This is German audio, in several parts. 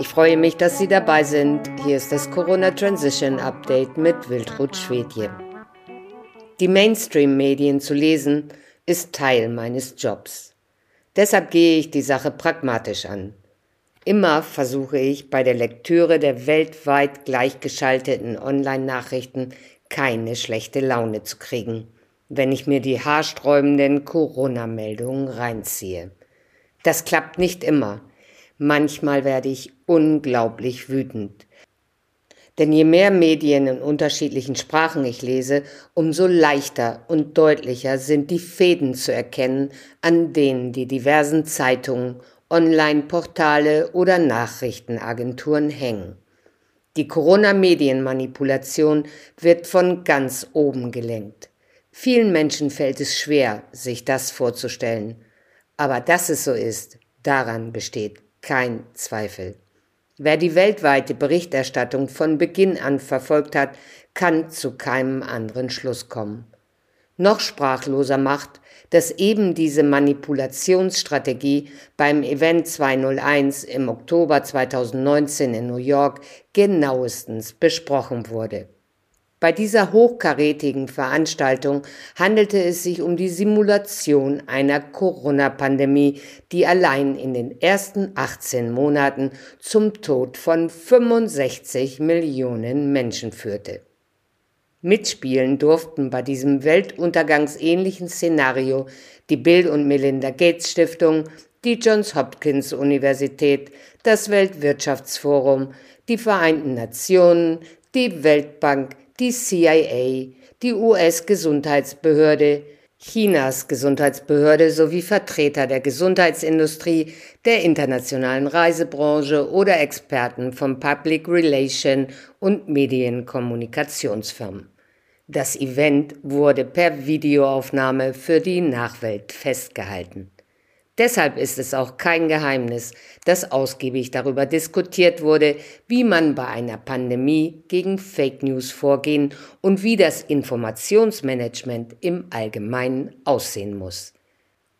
Ich freue mich, dass Sie dabei sind. Hier ist das Corona Transition Update mit Wildrut Schwedje. Die Mainstream-Medien zu lesen, ist Teil meines Jobs. Deshalb gehe ich die Sache pragmatisch an. Immer versuche ich bei der Lektüre der weltweit gleichgeschalteten Online-Nachrichten keine schlechte Laune zu kriegen, wenn ich mir die haarsträubenden Corona-Meldungen reinziehe. Das klappt nicht immer. Manchmal werde ich unglaublich wütend. Denn je mehr Medien in unterschiedlichen Sprachen ich lese, umso leichter und deutlicher sind die Fäden zu erkennen, an denen die diversen Zeitungen, Online-Portale oder Nachrichtenagenturen hängen. Die Corona-Medienmanipulation wird von ganz oben gelenkt. Vielen Menschen fällt es schwer, sich das vorzustellen. Aber dass es so ist, daran besteht kein Zweifel. Wer die weltweite Berichterstattung von Beginn an verfolgt hat, kann zu keinem anderen Schluss kommen. Noch sprachloser macht, dass eben diese Manipulationsstrategie beim Event 201 im Oktober 2019 in New York genauestens besprochen wurde. Bei dieser hochkarätigen Veranstaltung handelte es sich um die Simulation einer Corona-Pandemie, die allein in den ersten 18 Monaten zum Tod von 65 Millionen Menschen führte. Mitspielen durften bei diesem weltuntergangsähnlichen Szenario die Bill und Melinda Gates Stiftung, die Johns Hopkins Universität, das Weltwirtschaftsforum, die Vereinten Nationen, die Weltbank, die CIA, die US-Gesundheitsbehörde, Chinas Gesundheitsbehörde sowie Vertreter der Gesundheitsindustrie, der internationalen Reisebranche oder Experten von Public Relation und Medienkommunikationsfirmen. Das Event wurde per Videoaufnahme für die Nachwelt festgehalten. Deshalb ist es auch kein Geheimnis, dass ausgiebig darüber diskutiert wurde, wie man bei einer Pandemie gegen Fake News vorgehen und wie das Informationsmanagement im Allgemeinen aussehen muss.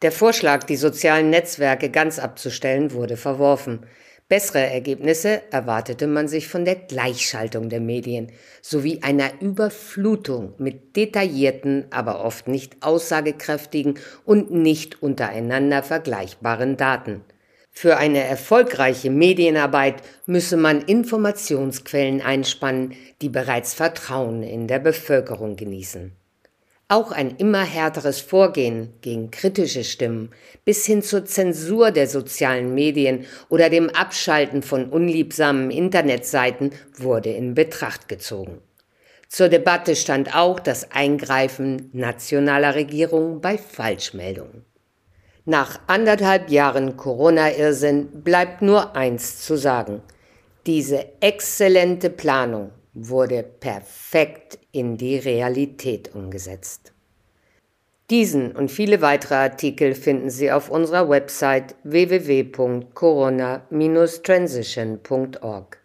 Der Vorschlag, die sozialen Netzwerke ganz abzustellen, wurde verworfen. Bessere Ergebnisse erwartete man sich von der Gleichschaltung der Medien sowie einer Überflutung mit detaillierten, aber oft nicht aussagekräftigen und nicht untereinander vergleichbaren Daten. Für eine erfolgreiche Medienarbeit müsse man Informationsquellen einspannen, die bereits Vertrauen in der Bevölkerung genießen. Auch ein immer härteres Vorgehen gegen kritische Stimmen bis hin zur Zensur der sozialen Medien oder dem Abschalten von unliebsamen Internetseiten wurde in Betracht gezogen. Zur Debatte stand auch das Eingreifen nationaler Regierungen bei Falschmeldungen. Nach anderthalb Jahren Corona-Irrsinn bleibt nur eins zu sagen. Diese exzellente Planung wurde perfekt in die Realität umgesetzt. Diesen und viele weitere Artikel finden Sie auf unserer Website www.corona-transition.org.